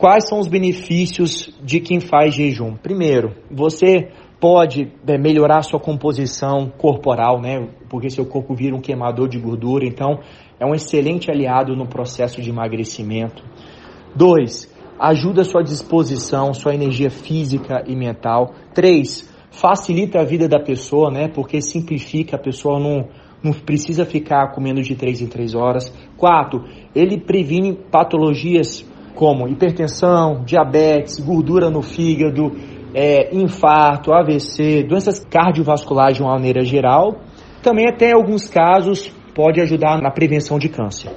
Quais são os benefícios de quem faz jejum? Primeiro, você pode é, melhorar sua composição corporal, né? Porque seu corpo vira um queimador de gordura, então é um excelente aliado no processo de emagrecimento. Dois, ajuda sua disposição, sua energia física e mental. Três, facilita a vida da pessoa, né? Porque simplifica, a pessoa não, não precisa ficar comendo de três em três horas. Quatro, ele previne patologias como hipertensão, diabetes, gordura no fígado, é, infarto, AVC, doenças cardiovasculares de uma maneira geral. Também até alguns casos pode ajudar na prevenção de câncer.